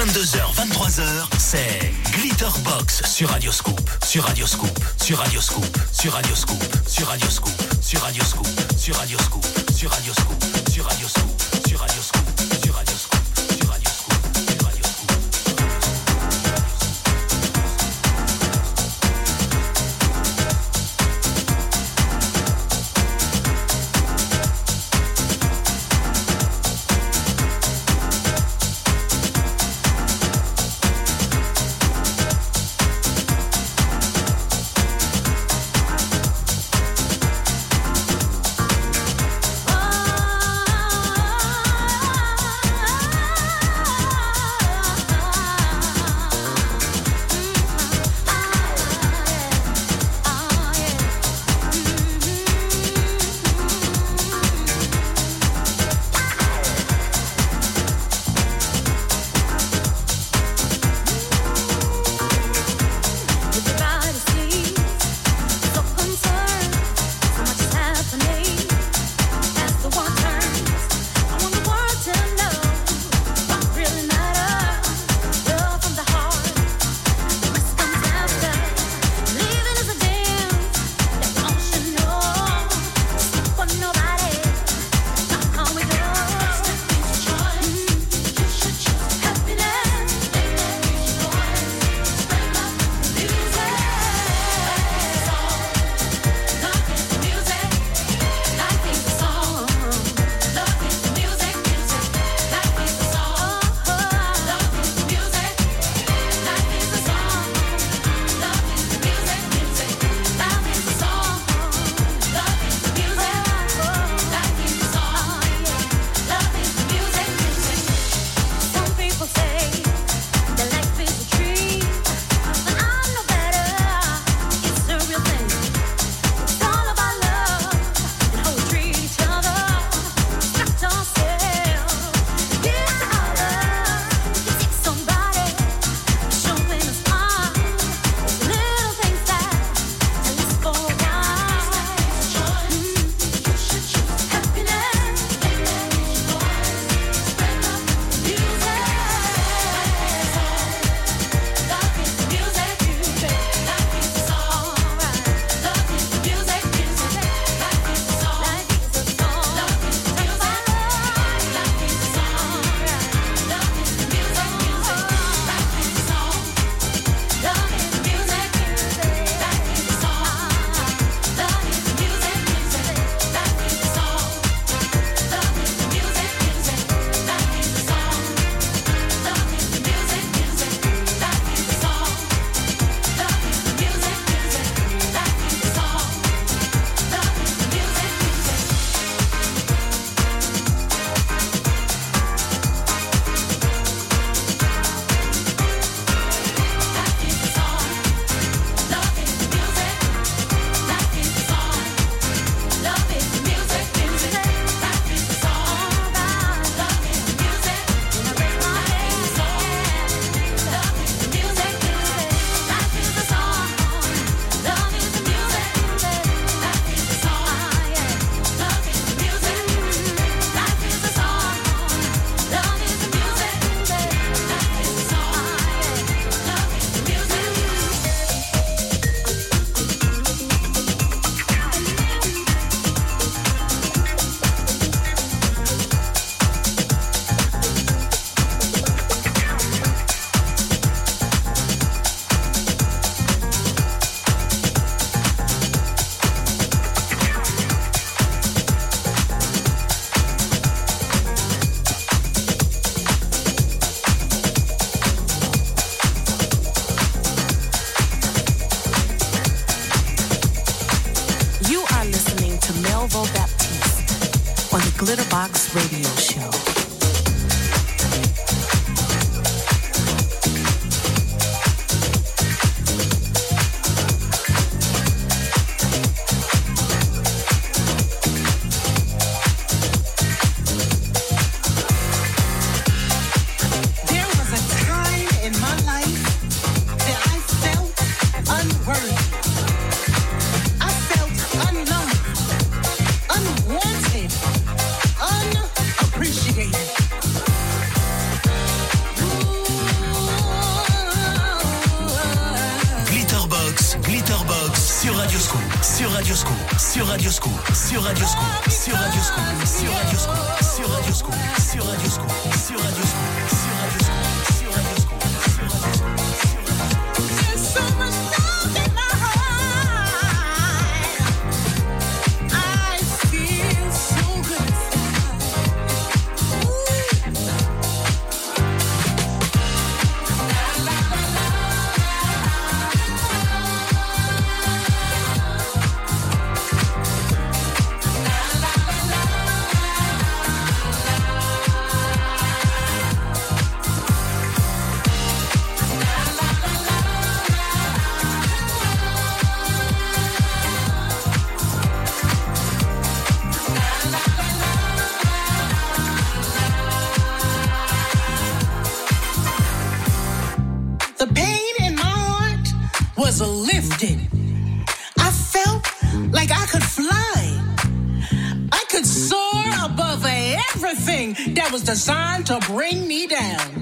22h, 23h, c'est Glitterbox sur Radioscoop, sur Radioscoop, sur Radioscoop, sur Radioscoop, sur Radioscoop, sur Radioscoop, sur Radioscoop, sur Radioscoop, sur Radioscoop, sur Radioscoop. sur designed to bring me down.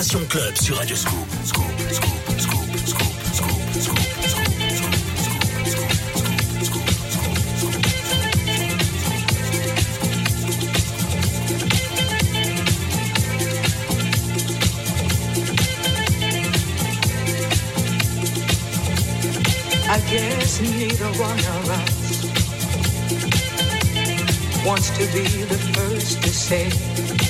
Génération Club sur Radio Scoop. Scoop, Scoop, I guess neither one of us wants to be the first to say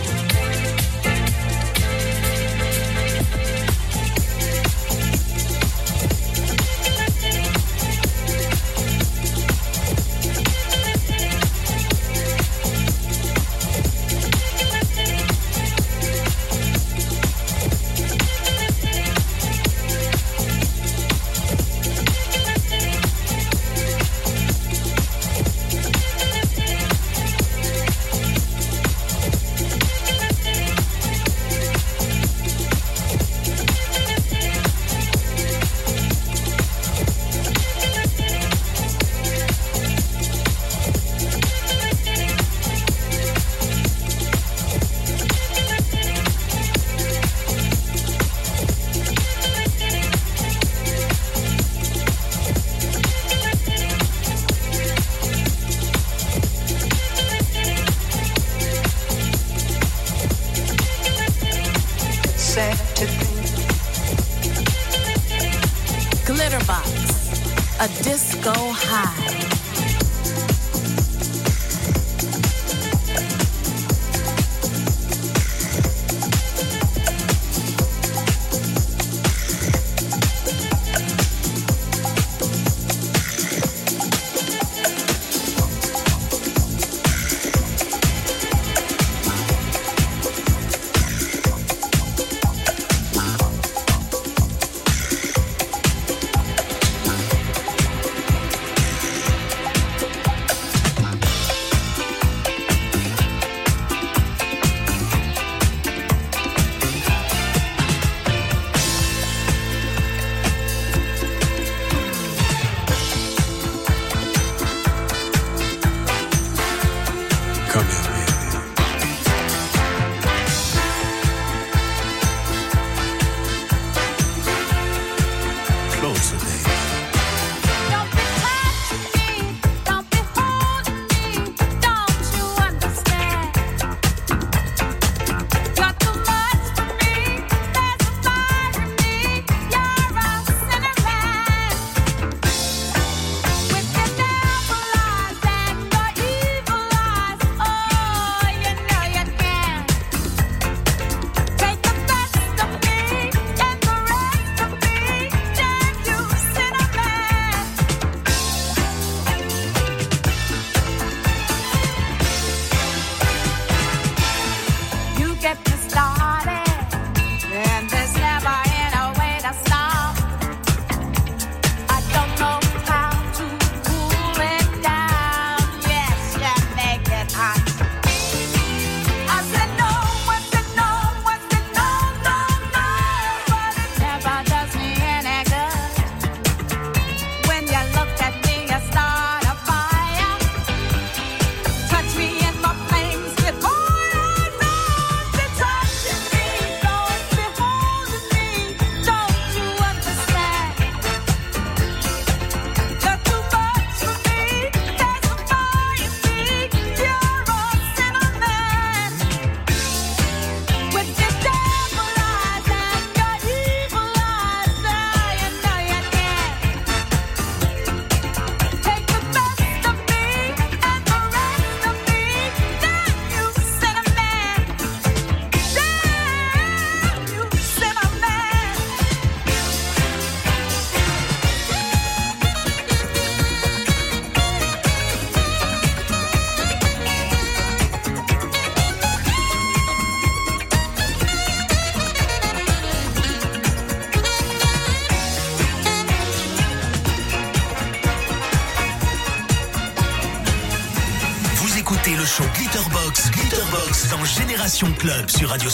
Club sur Radio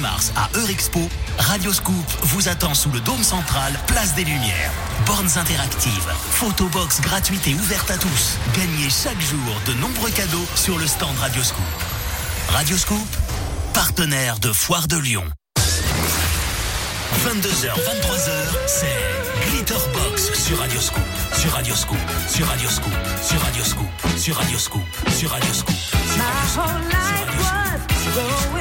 18 au 28 mars à Eurexpo, Radio Scoop vous attend sous le dôme central, place des Lumières. Bornes interactives, photobox gratuite et ouverte à tous. Gagnez chaque jour de nombreux cadeaux sur le stand Radio Scoop. Radio Scoop, partenaire de Foire de Lyon. 22h, 23h, c'est Glitterbox sur Radio Scoop, sur Radio Scoop, sur Radio Scoop, sur Radio Scoop, sur Radio Scoop, sur Radio Scoop. Sur Radio Scoop. going until the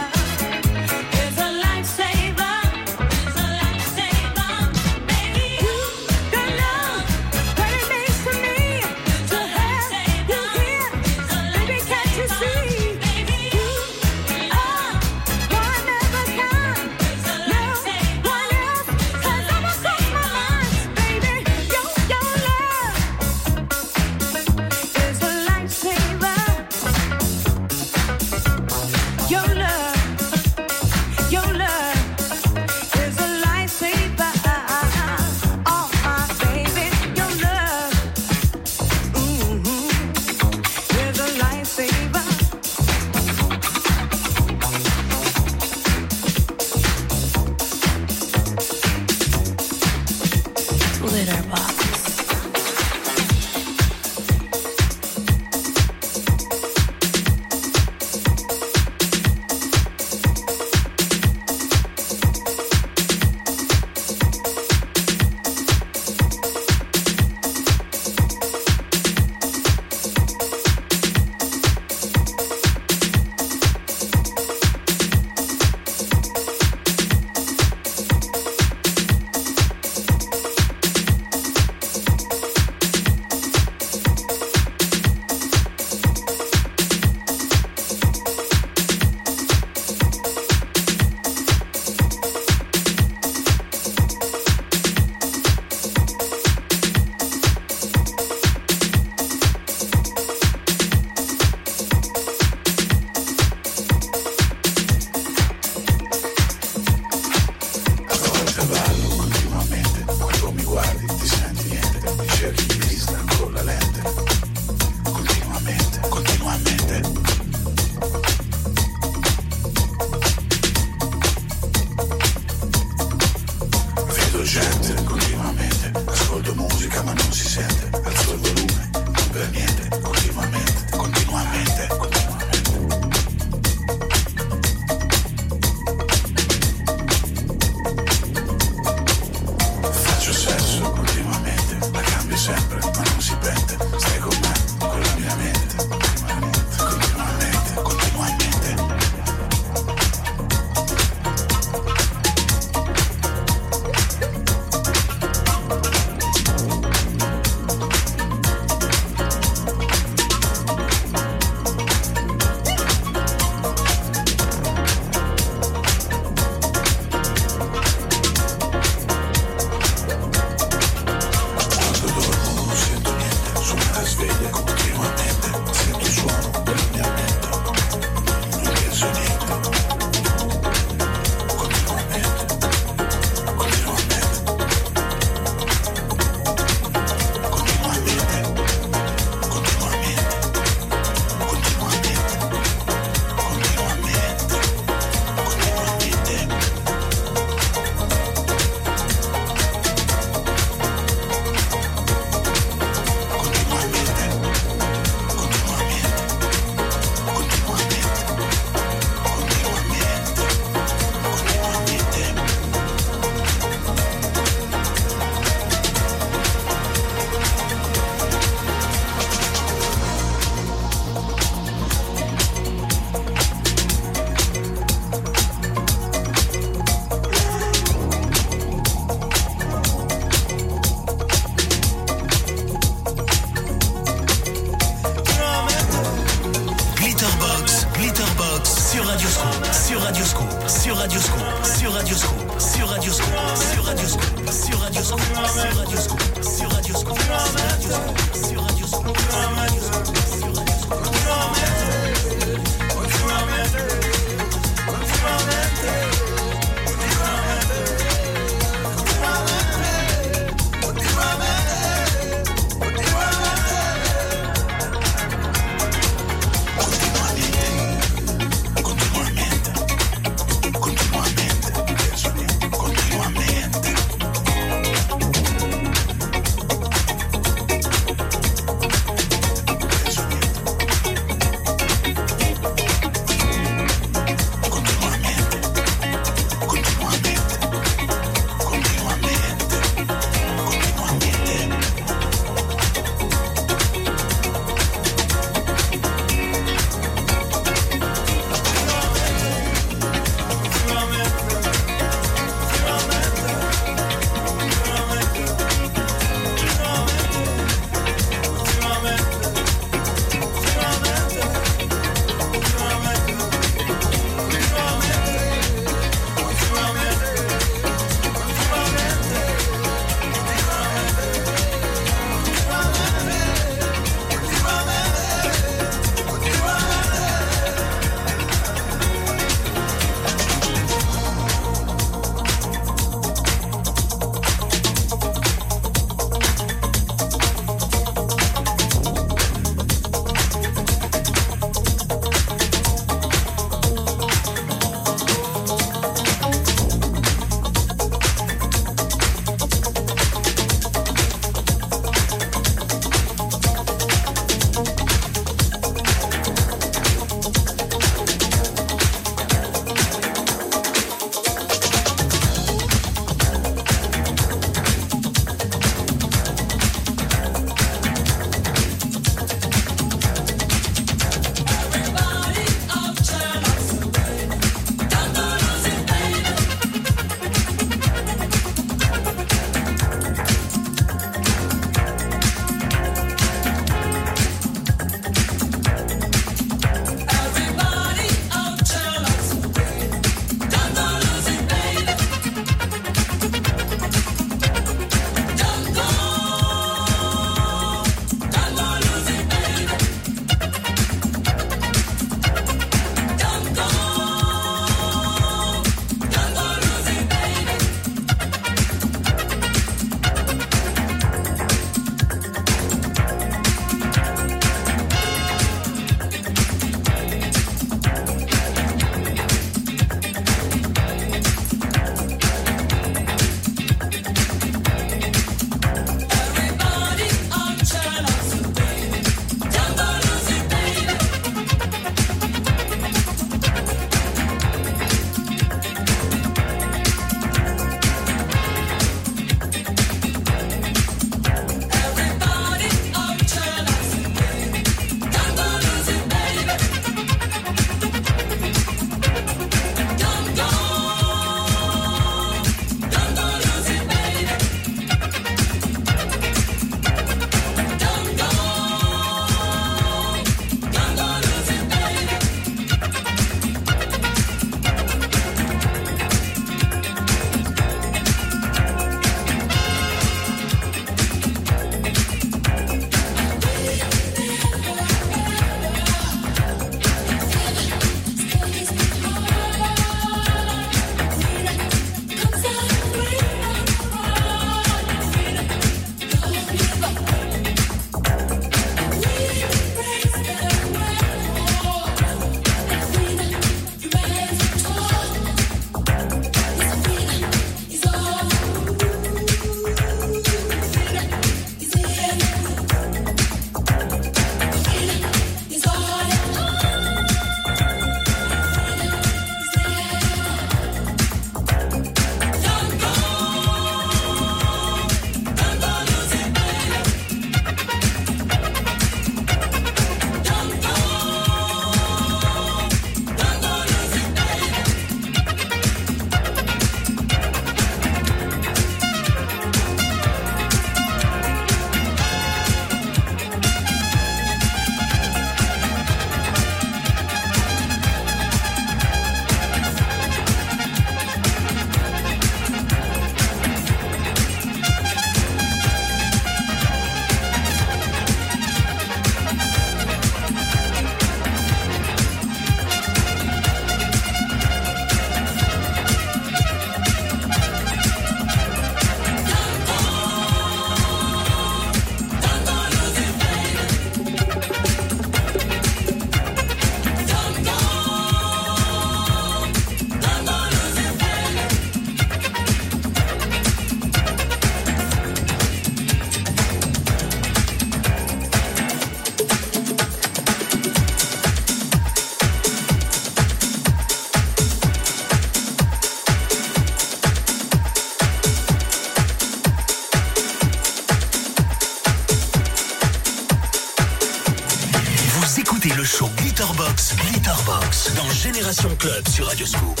Dans Génération Club sur Radio Scoop.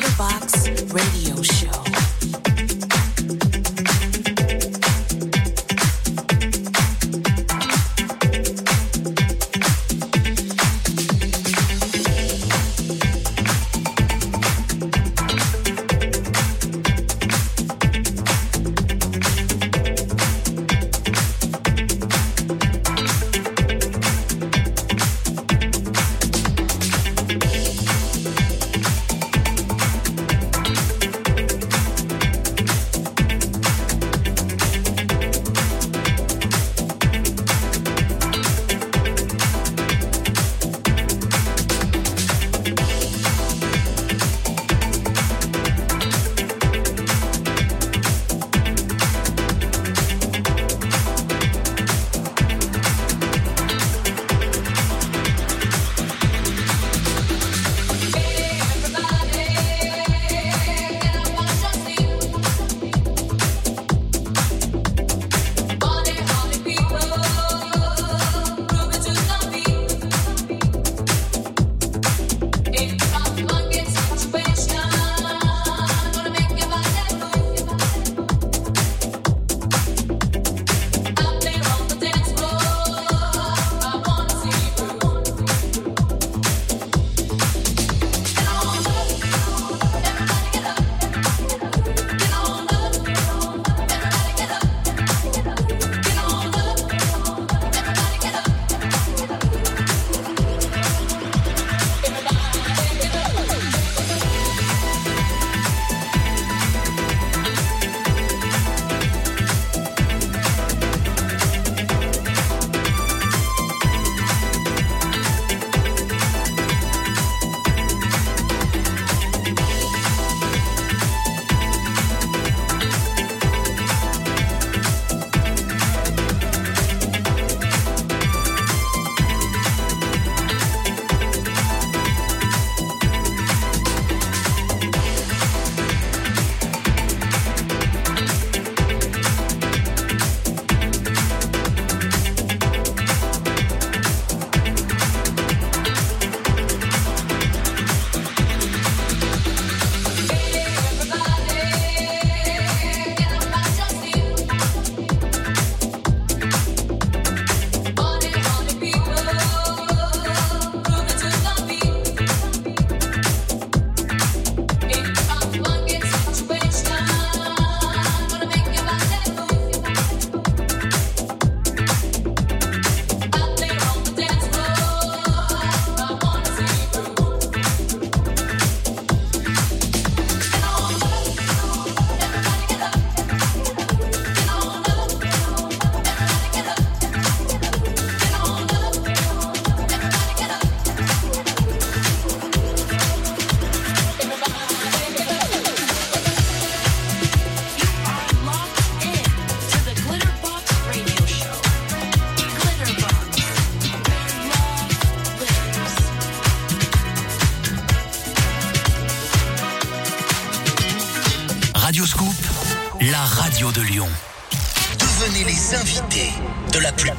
little bar.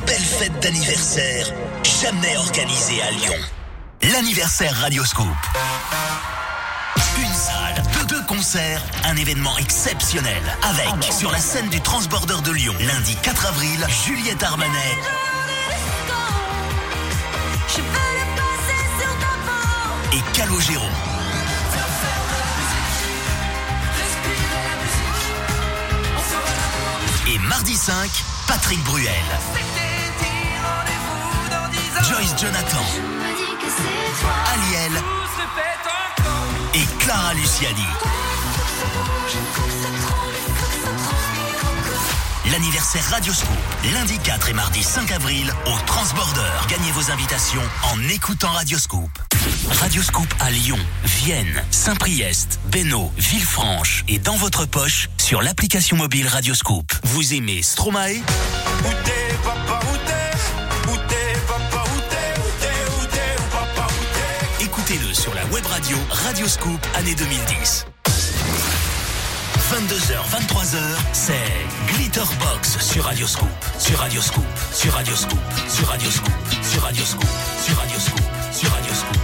Belle fête d'anniversaire jamais organisée à Lyon. L'anniversaire Radio Scoop. Une salle, deux, deux concerts, un événement exceptionnel avec sur la scène du Transborder de Lyon lundi 4 avril Juliette Armanet. Et Calogero. Et mardi 5, Patrick Bruel. Joyce Jonathan. Aliel. Et Clara Luciani. L'anniversaire Radio Scoop, lundi 4 et mardi 5 avril au Transborder. Gagnez vos invitations en écoutant Radio Scoop. Radio Scoop à Lyon, Vienne, Saint-Priest, Bénaud, Villefranche et dans votre poche sur l'application mobile Radio Scoop. Vous aimez Stromae Scoop année 2010. 22h, 23h, c'est Glitterbox sur Radio Scoop, sur Radio Scoop, sur Radio Scoop, sur Radio Scoop, sur Radio Scoop, sur Radio Scoop, sur Radio Scoop,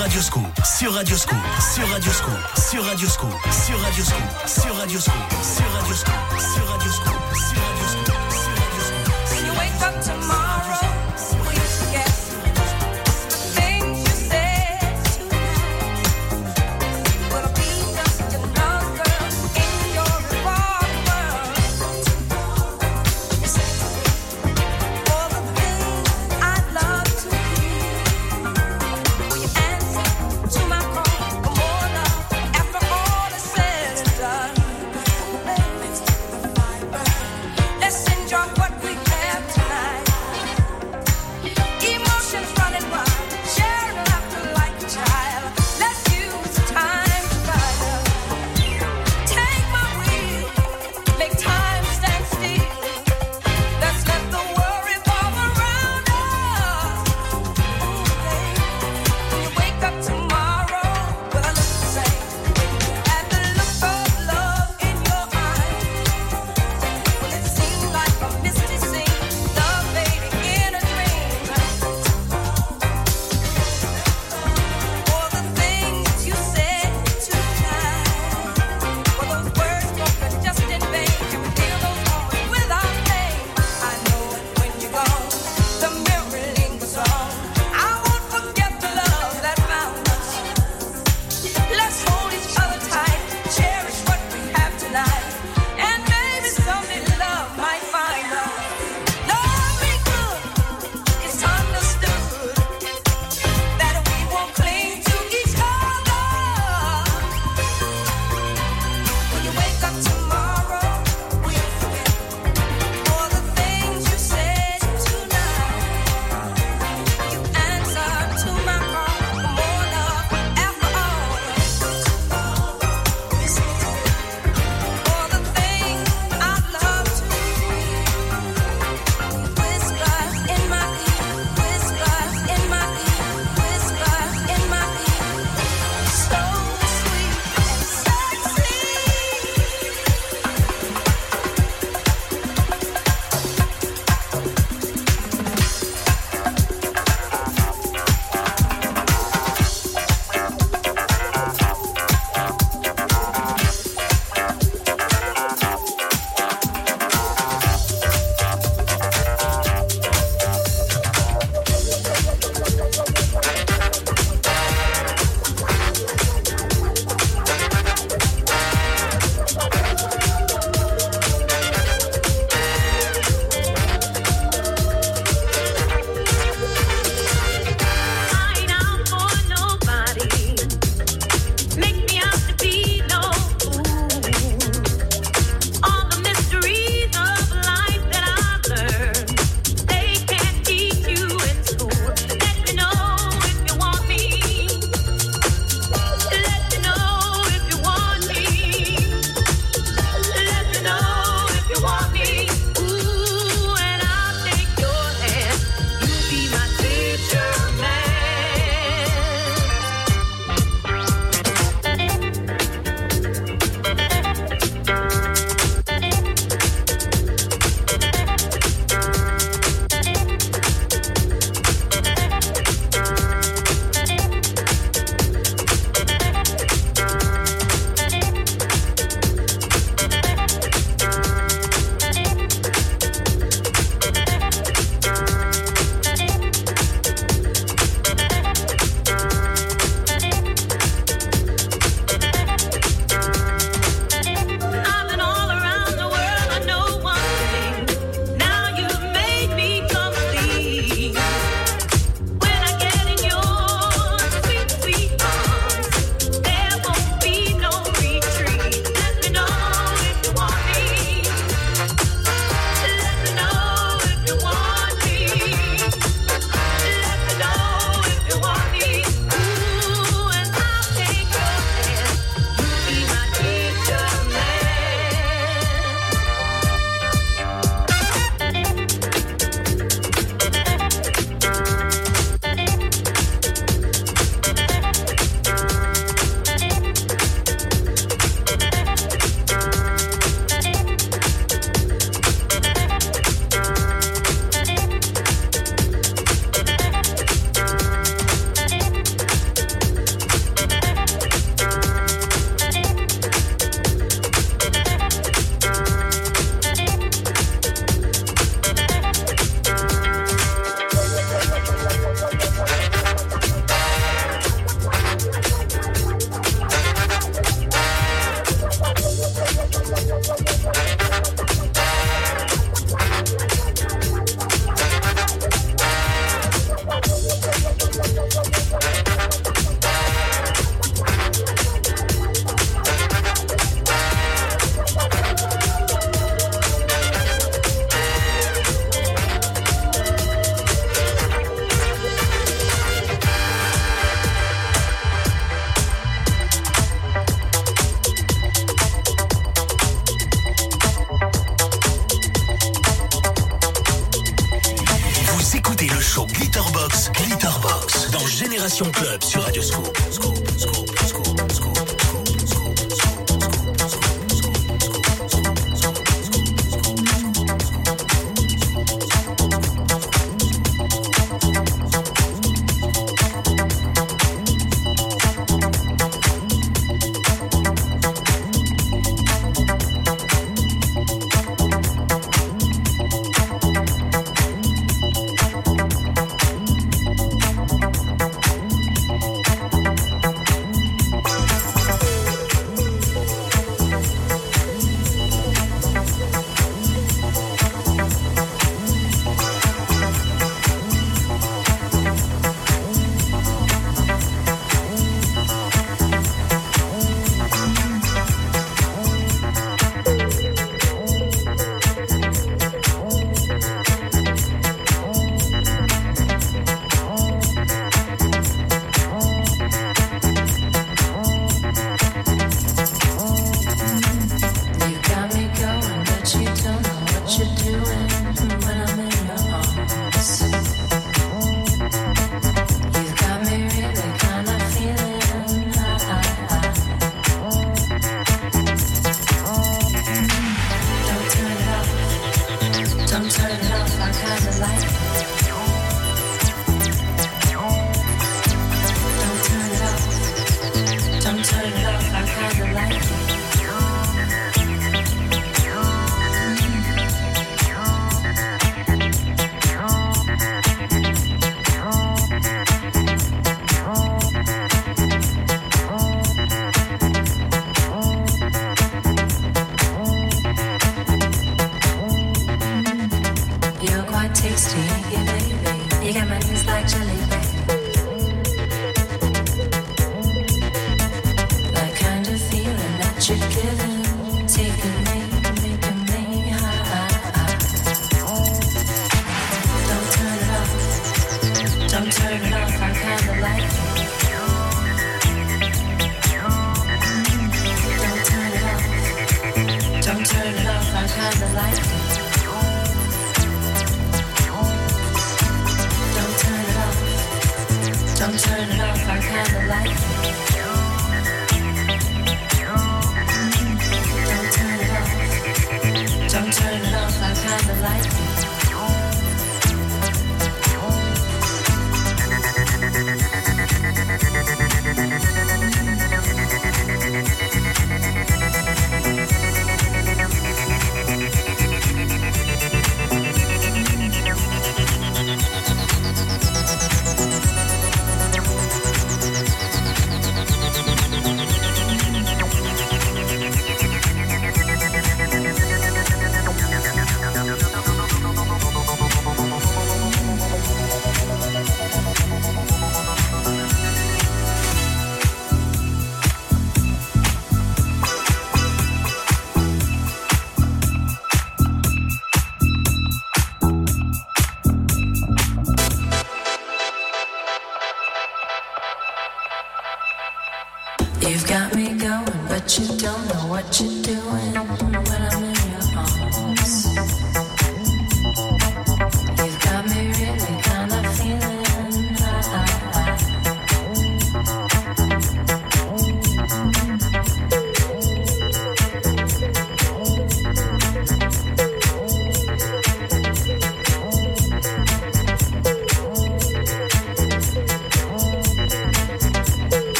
sur Radioscope, sur Radioscope, sur Radioscope, sur Radioscope, sur Radioscope, sur Radioscope, sur Radioscope.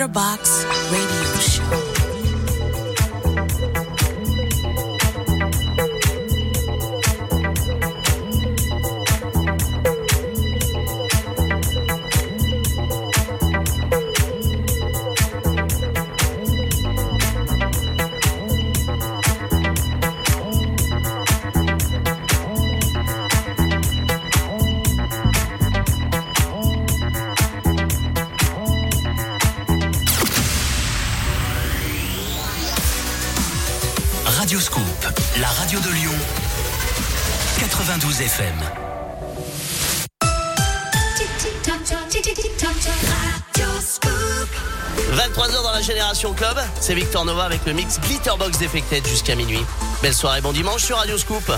litter box C'est Victor Nova avec le mix Glitterbox Defected jusqu'à minuit. Belle soirée, bon dimanche sur Radio Scoop.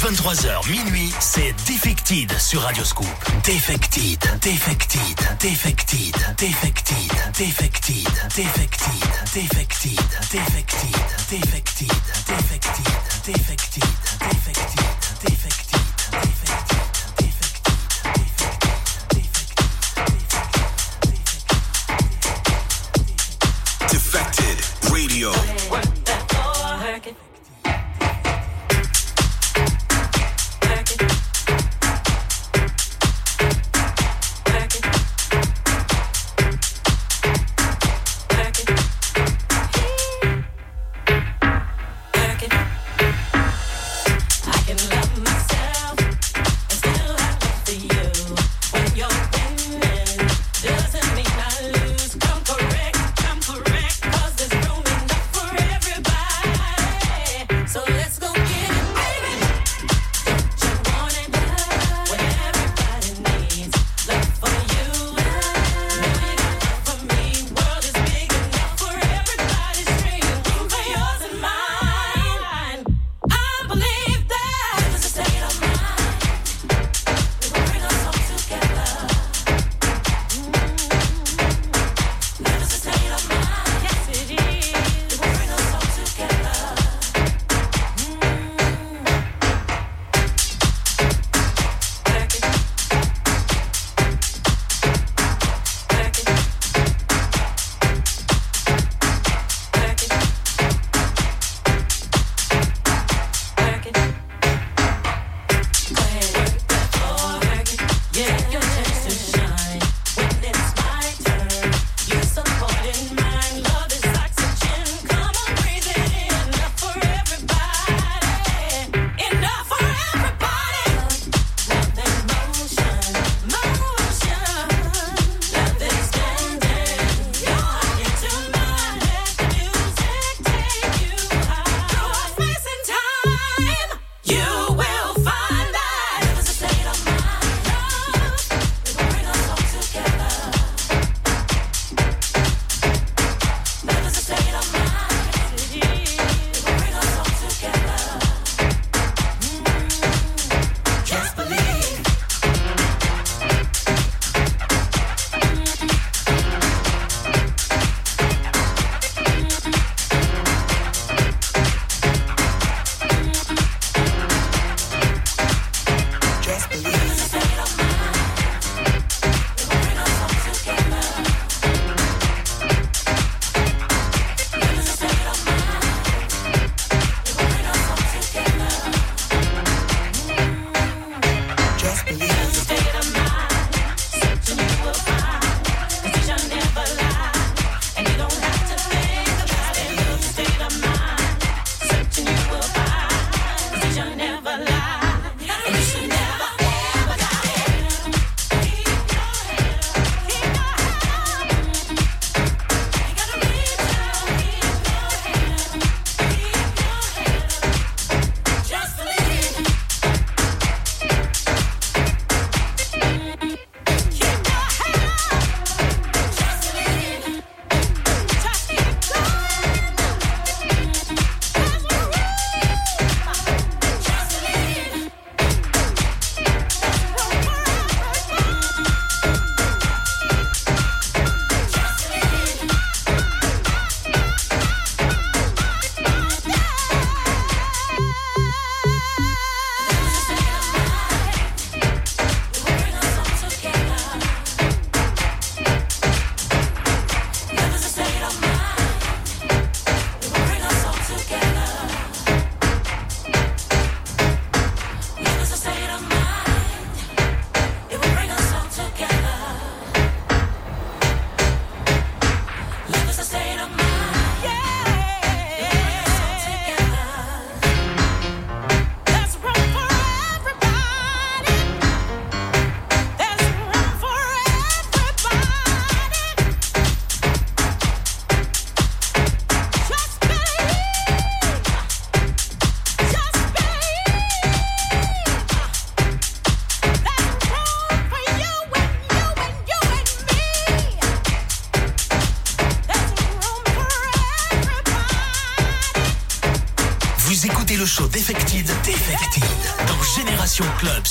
23h minuit, c'est Defected sur Radio Scoop. Defected, Defected, Defected, Defected, Defected, Defected, Defected, Defected, Defected, Defected, Defected, Defected, Defected.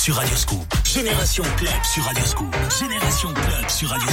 Sur Radio Scoop. Génération Club sur Radio Scoop. Génération Club sur Radio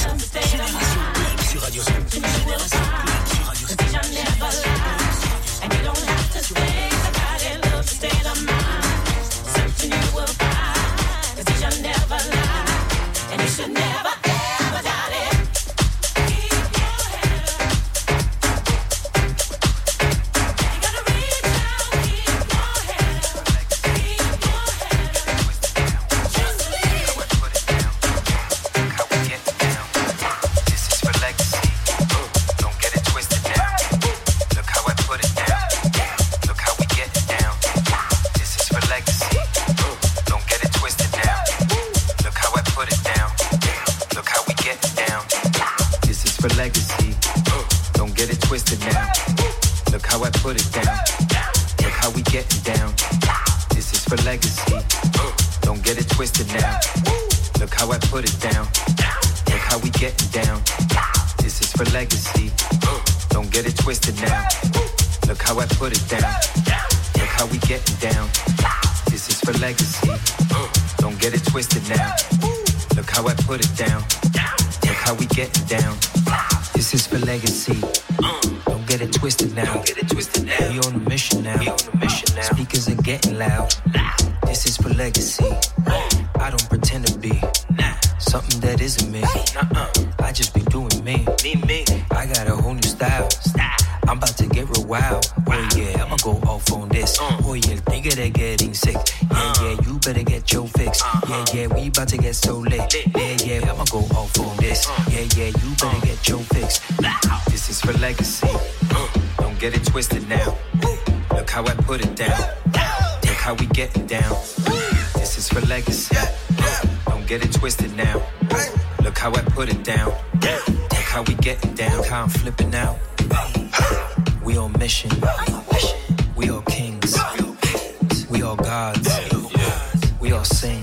We all sing.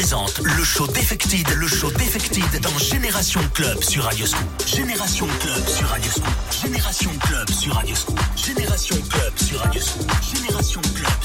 Radio Scoop. Génération Club sur Radio Scoop. Génération Club sur Radio Scoop. Génération Club sur Radio Scoop. Génération Club sur Radio Scoop. Génération Club sur Radio Scoop.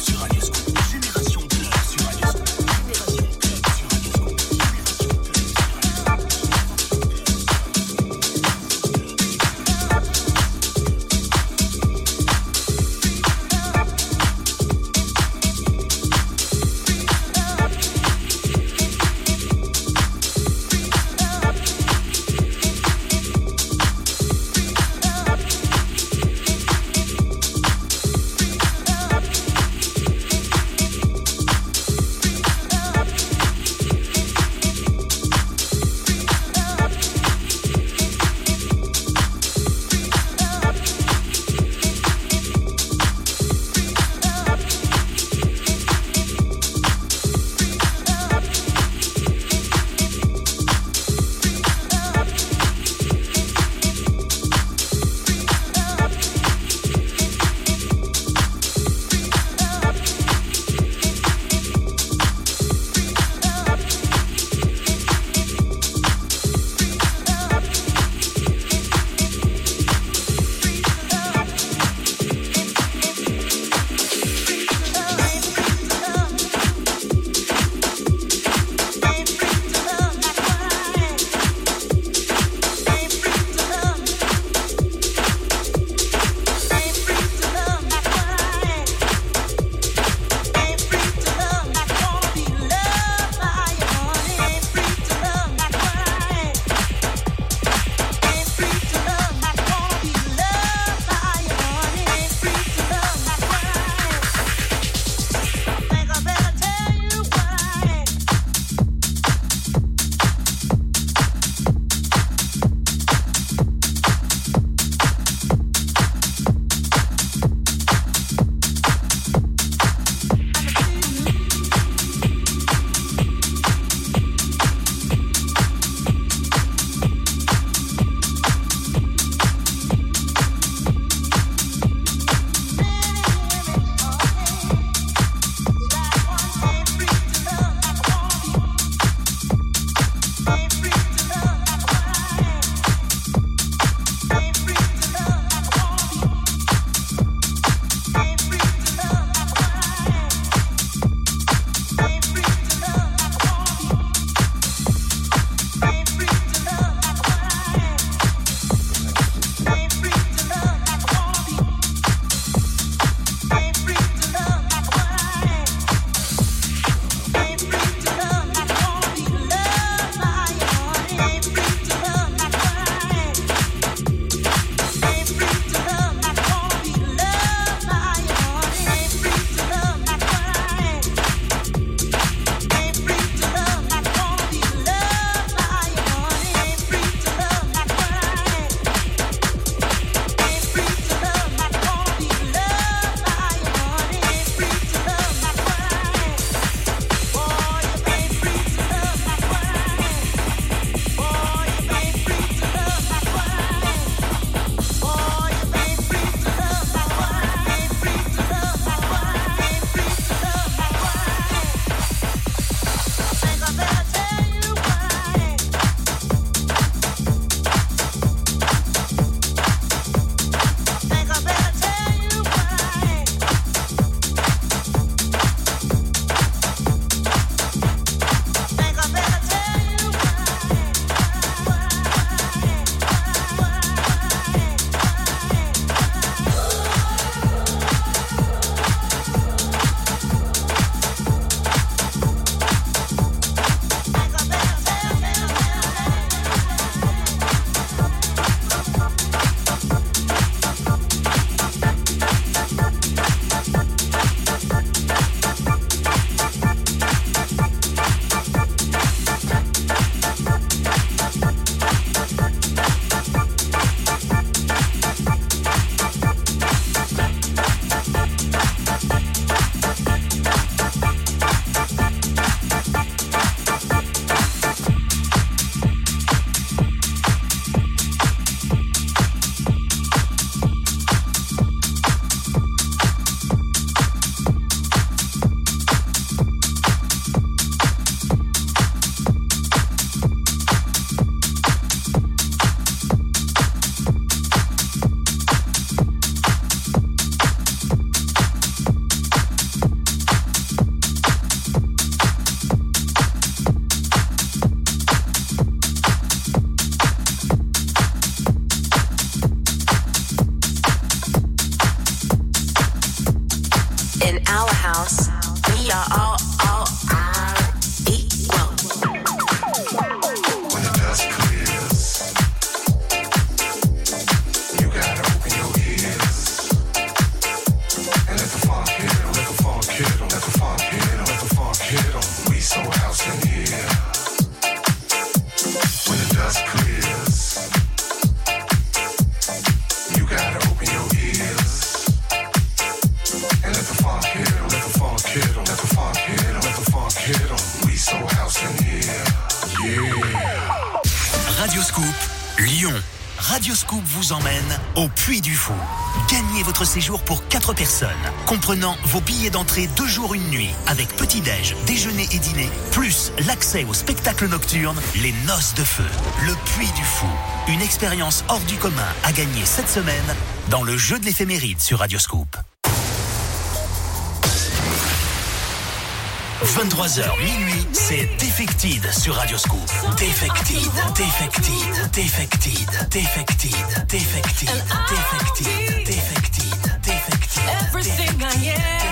4 personnes, comprenant vos billets d'entrée deux jours une nuit, avec petit-déj, déjeuner et dîner, plus l'accès au spectacle nocturne Les Noces de Feu, le Puy du Fou. Une expérience hors du commun à gagner cette semaine dans le jeu de l'éphéméride sur Radioscope. 23h minuit, c'est Defected sur Radioscope. Defected, Defected, Defected, Defected, Defected, Defected, Defected. Everything I am.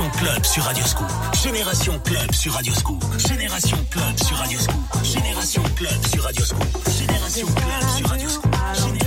Génération Club sur Radioscoop. Génération Club sur Radioscoop. Génération Club sur Radioscoop. Génération Club sur Radioscoop. Génération Club sur Radioscoop.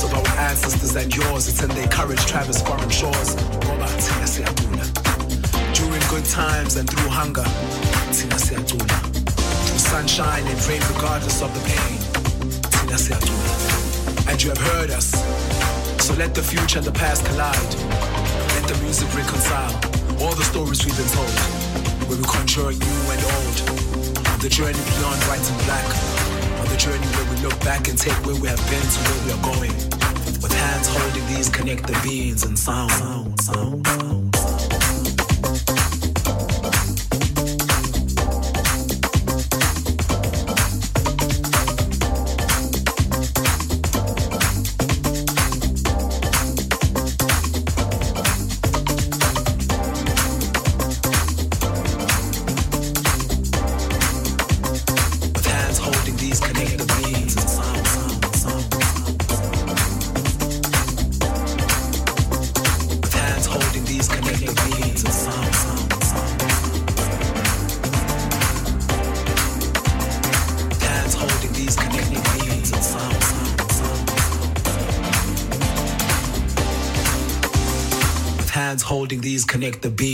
Of our ancestors and yours. It's in their courage, traverse foreign shores. During good times and through hunger. Through sunshine and rain, regardless of the pain. And you have heard us. So let the future and the past collide. Let the music reconcile all the stories we've been told. Where we conjure new and old. On the journey beyond white and black. On the journey where look back and take where we have been to where we are going. With hands holding these connected beings and sound. sound, sound, sound. connect the beat.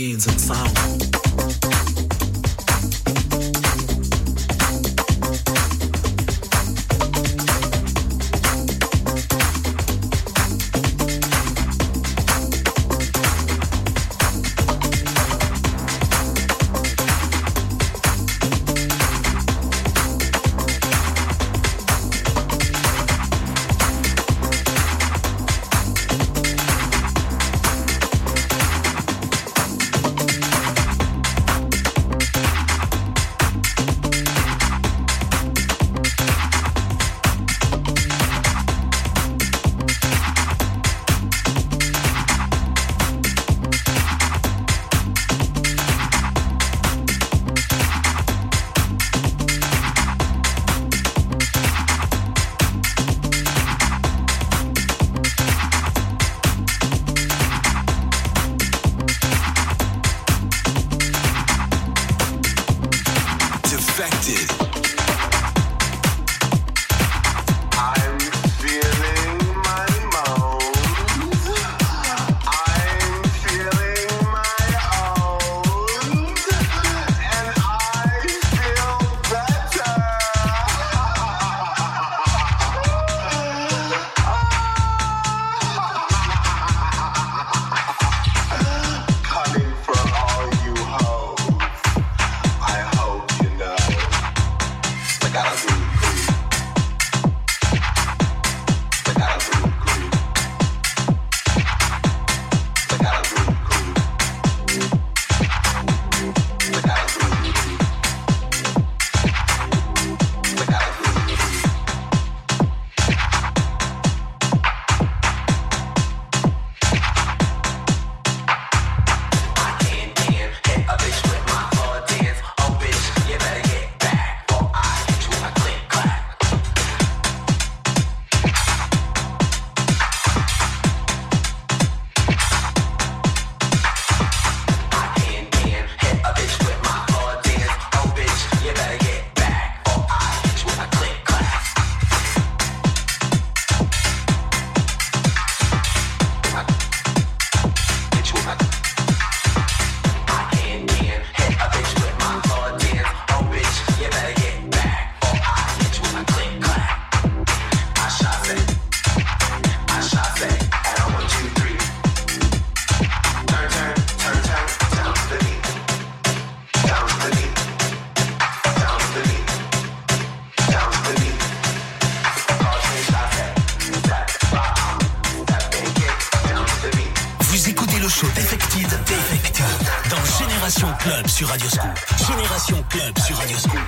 sur Radio Génération Club sur Radio Scoop.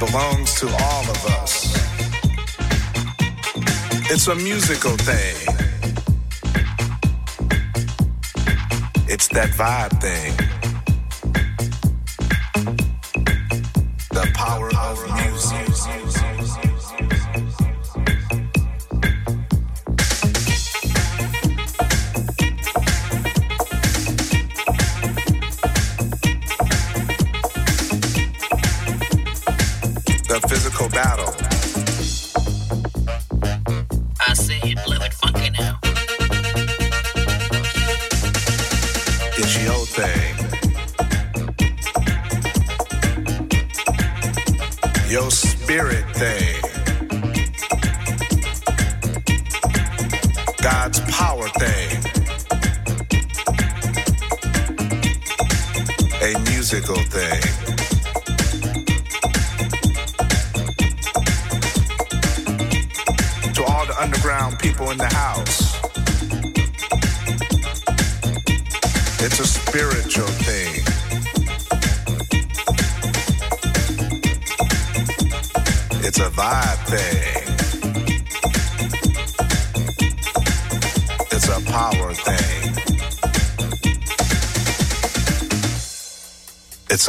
belongs to all of us. It's a musical thing. It's that vibe thing. battle.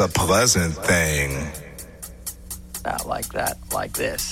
a pleasant thing. Not like that, like this.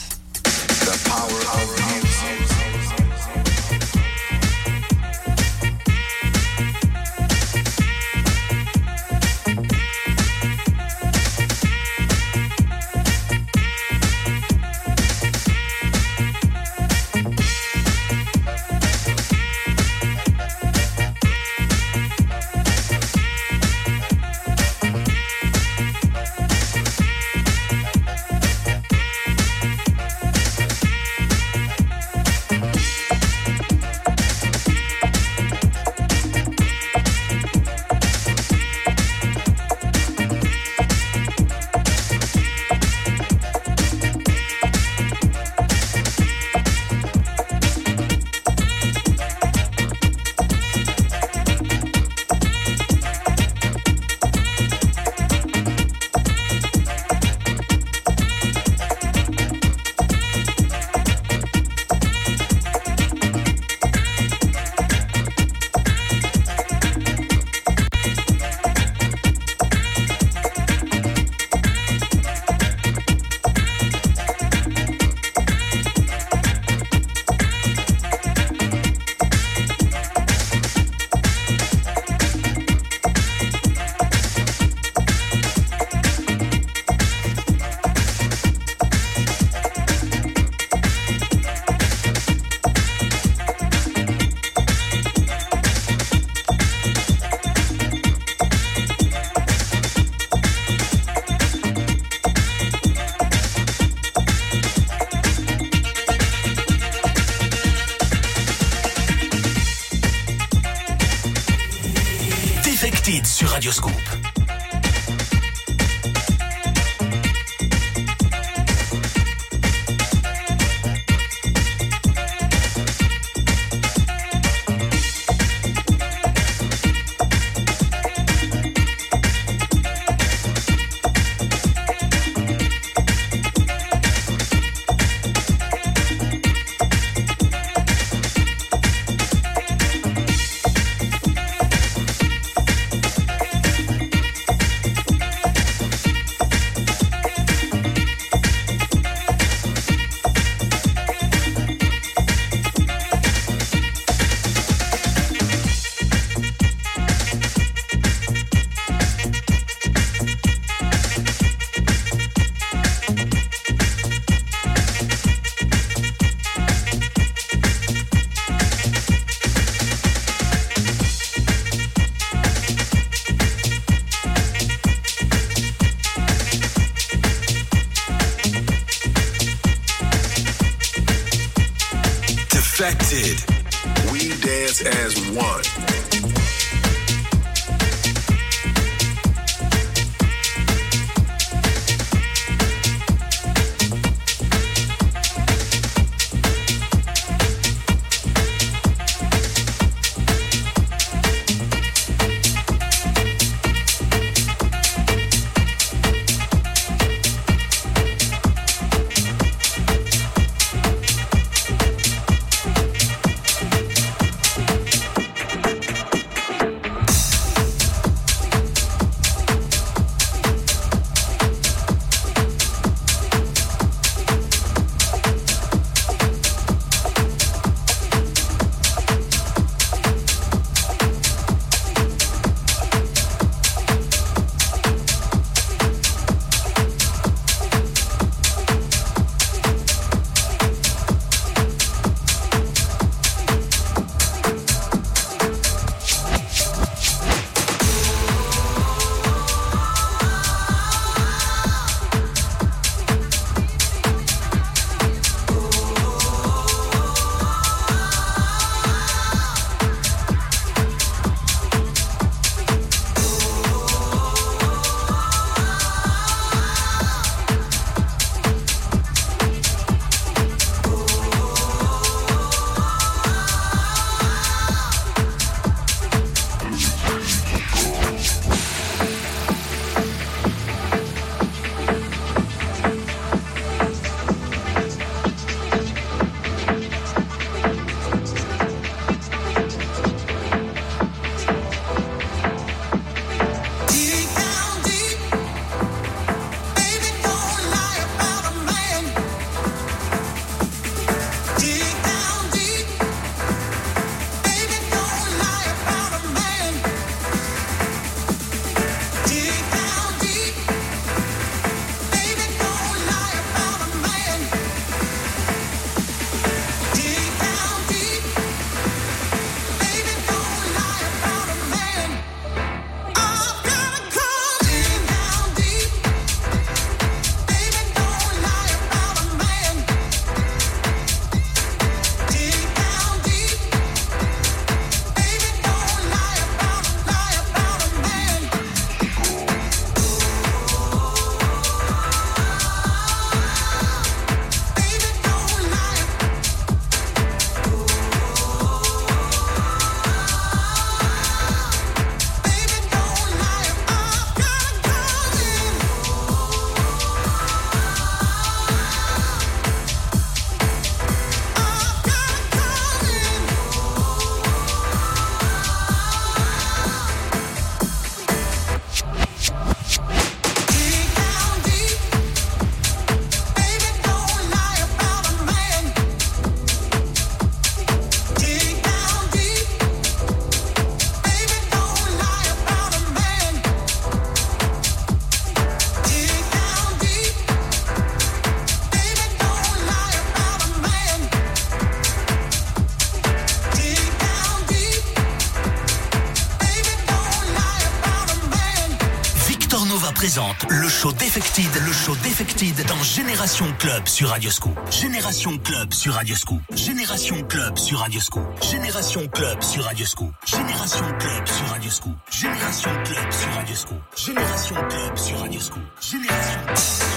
Génération Club sur Radioscoop. Génération Club sur Radioscoop. Génération Club sur Radioscoop. Génération Club sur Radioscoop. Génération Club sur Radioscoop. Génération Club sur Radioscoop. Génération Club sur Radioscoop. Génération Club.